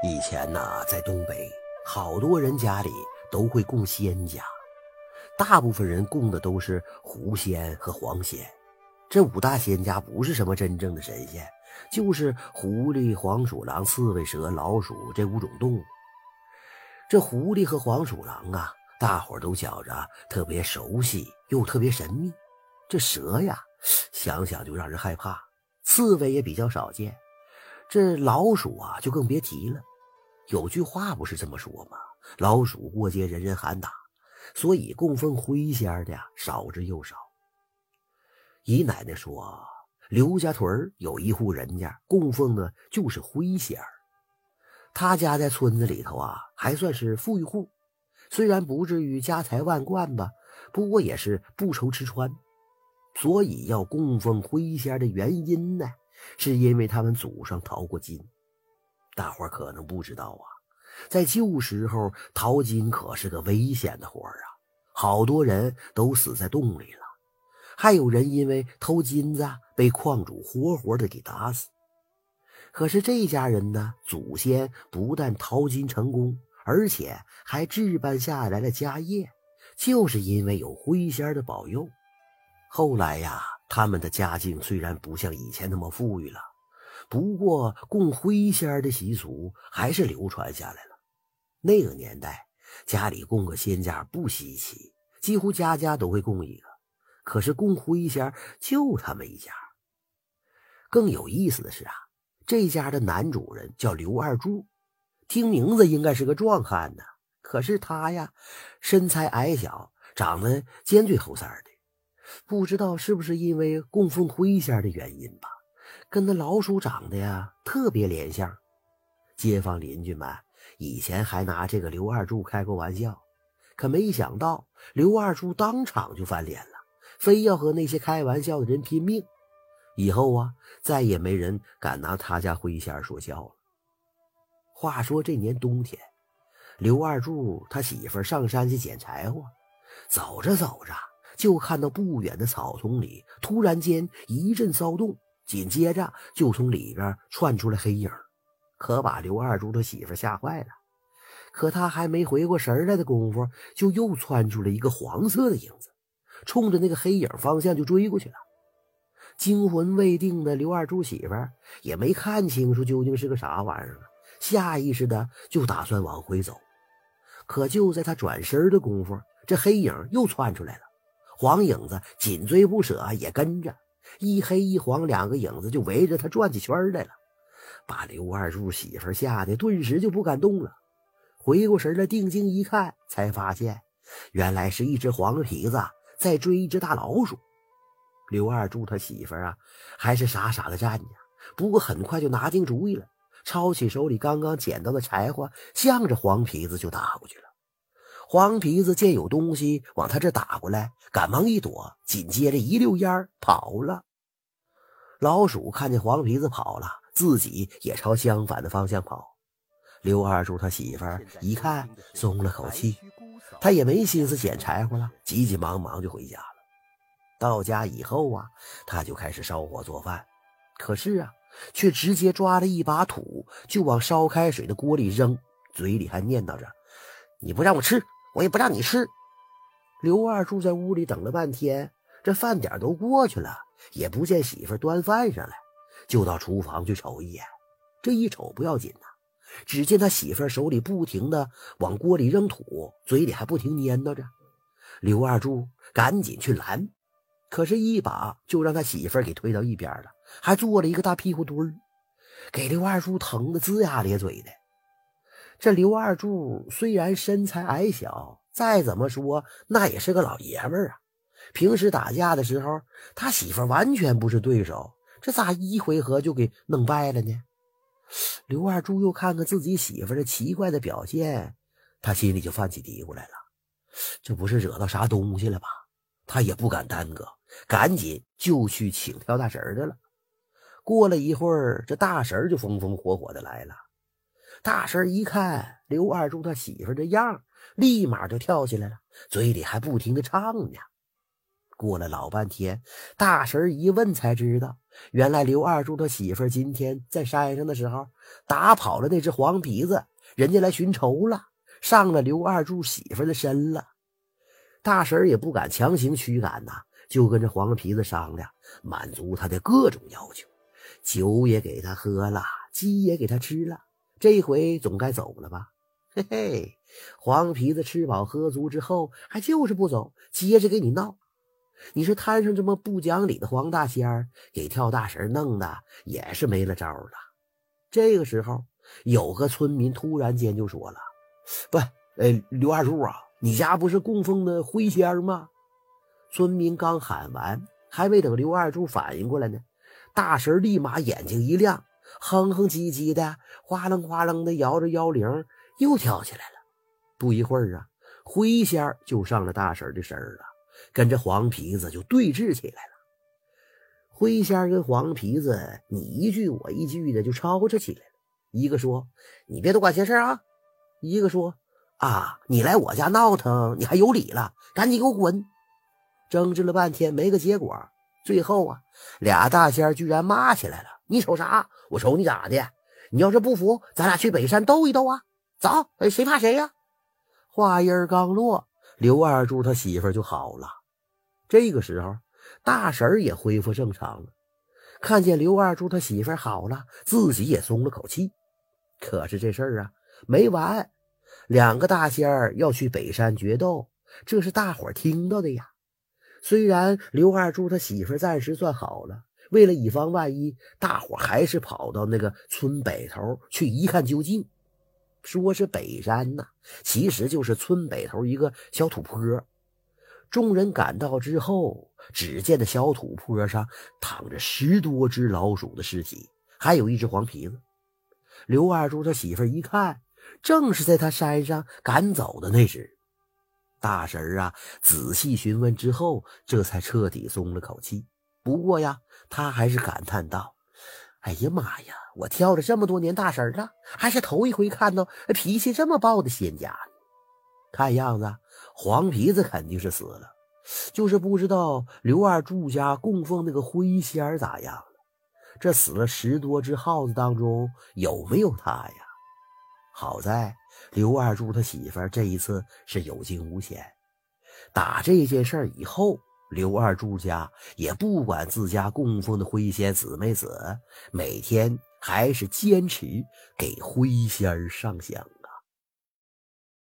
以前呐，在东北，好多人家里都会供仙家，大部分人供的都是狐仙和黄仙。这五大仙家不是什么真正的神仙，就是狐狸、黄鼠狼、刺猬、蛇、老鼠这五种动物。这狐狸和黄鼠狼啊，大伙都觉着特别熟悉又特别神秘。这蛇呀，想想就让人害怕；刺猬也比较少见，这老鼠啊就更别提了。有句话不是这么说吗？老鼠过街，人人喊打。所以供奉灰仙的呀，少之又少。姨奶奶说，刘家屯有一户人家供奉的就是灰仙儿。他家在村子里头啊，还算是富裕户，虽然不至于家财万贯吧，不过也是不愁吃穿。所以要供奉灰仙的原因呢，是因为他们祖上淘过金。大伙可能不知道啊，在旧时候淘金可是个危险的活啊，好多人都死在洞里了，还有人因为偷金子被矿主活活的给打死。可是这家人呢，祖先不但淘金成功，而且还置办下来了家业，就是因为有灰仙的保佑。后来呀，他们的家境虽然不像以前那么富裕了。不过，供灰仙的习俗还是流传下来了。那个年代，家里供个仙家不稀奇，几乎家家都会供一个。可是供灰仙就他们一家。更有意思的是啊，这家的男主人叫刘二柱，听名字应该是个壮汉呢。可是他呀，身材矮小，长得尖嘴猴腮的，不知道是不是因为供奉灰仙的原因吧。跟那老鼠长得呀特别连相，街坊邻居们以前还拿这个刘二柱开过玩笑，可没想到刘二柱当场就翻脸了，非要和那些开玩笑的人拼命。以后啊，再也没人敢拿他家灰仙说笑了。话说这年冬天，刘二柱他媳妇上山去捡柴火，走着走着就看到不远的草丛里突然间一阵骚动。紧接着就从里边窜出来黑影，可把刘二柱他媳妇吓坏了。可他还没回过神来的功夫，就又窜出了一个黄色的影子，冲着那个黑影方向就追过去了。惊魂未定的刘二柱媳妇也没看清楚究竟是个啥玩意儿，下意识的就打算往回走。可就在他转身的功夫，这黑影又窜出来了，黄影子紧追不舍，也跟着。一黑一黄两个影子就围着他转起圈来了，把刘二柱媳妇吓得顿时就不敢动了。回过神来，定睛一看，才发现原来是一只黄皮子在追一只大老鼠。刘二柱他媳妇啊，还是傻傻的站着，不过很快就拿定主意了，抄起手里刚刚捡到的柴火，向着黄皮子就打过去了。黄皮子见有东西往他这打过来，赶忙一躲，紧接着一溜烟跑了。老鼠看见黄皮子跑了，自己也朝相反的方向跑。刘二柱他媳妇一看，松了口气，他也没心思捡柴火了，急急忙忙就回家了。到家以后啊，他就开始烧火做饭，可是啊，却直接抓了一把土就往烧开水的锅里扔，嘴里还念叨着：“你不让我吃。”我也不让你吃。刘二柱在屋里等了半天，这饭点都过去了，也不见媳妇端饭上来，就到厨房去瞅一眼。这一瞅不要紧呐，只见他媳妇手里不停的往锅里扔土，嘴里还不停念叨着。刘二柱赶紧去拦，可是，一把就让他媳妇给推到一边了，还做了一个大屁股墩儿，给刘二柱疼得龇牙咧嘴的。这刘二柱虽然身材矮小，再怎么说那也是个老爷们儿啊。平时打架的时候，他媳妇完全不是对手，这咋一回合就给弄败了呢？刘二柱又看看自己媳妇这奇怪的表现，他心里就犯起嘀咕来了：这不是惹到啥东西了吧？他也不敢耽搁，赶紧就去请跳大神的了。过了一会儿，这大神就风风火火的来了。大婶一看刘二柱他媳妇这样，立马就跳起来了，嘴里还不停的唱呢。过了老半天，大婶一问才知道，原来刘二柱他媳妇今天在山上的时候打跑了那只黄皮子，人家来寻仇了，上了刘二柱媳妇的身了。大婶也不敢强行驱赶呐，就跟这黄皮子商量，满足他的各种要求，酒也给他喝了，鸡也给他吃了，这回总该走了吧？嘿嘿，黄皮子吃饱喝足之后，还就是不走，接着给你闹。你说摊上这么不讲理的黄大仙儿，给跳大神弄的也是没了招了。这个时候，有个村民突然间就说了：“不，呃，刘二柱啊，你家不是供奉的灰仙吗？”村民刚喊完，还没等刘二柱反应过来呢，大神立马眼睛一亮，哼哼唧唧的，哗楞哗楞的摇着摇铃，又跳起来了。不一会儿啊，灰仙儿就上了大婶的身了。跟这黄皮子就对峙起来了，灰仙儿跟黄皮子你一句我一句的就吵吵起来。一个说：“你别多管闲事啊！”一个说：“啊，你来我家闹腾，你还有理了？赶紧给我滚！”争执了半天没个结果，最后啊，俩大仙居然骂起来了：“你瞅啥？我瞅你咋的？你要是不服，咱俩去北山斗一斗啊！走，哎谁怕谁呀？”话音刚落。刘二柱他媳妇就好了，这个时候大婶也恢复正常了。看见刘二柱他媳妇好了，自己也松了口气。可是这事儿啊没完，两个大仙儿要去北山决斗，这是大伙听到的呀。虽然刘二柱他媳妇暂时算好了，为了以防万一，大伙还是跑到那个村北头去一看究竟。说是北山呐，其实就是村北头一个小土坡。众人赶到之后，只见那小土坡上躺着十多只老鼠的尸体，还有一只黄皮子。刘二柱他媳妇一看，正是在他山上赶走的那只。大婶啊，仔细询问之后，这才彻底松了口气。不过呀，他还是感叹道：“哎呀妈呀！”我跳了这么多年大神了，还是头一回看到脾气这么暴的仙家。看样子黄皮子肯定是死了，就是不知道刘二柱家供奉那个灰仙儿咋样了。这死了十多只耗子当中有没有他呀？好在刘二柱他媳妇这一次是有惊无险。打这件事以后，刘二柱家也不管自家供奉的灰仙死没死，每天。还是坚持给灰仙上香。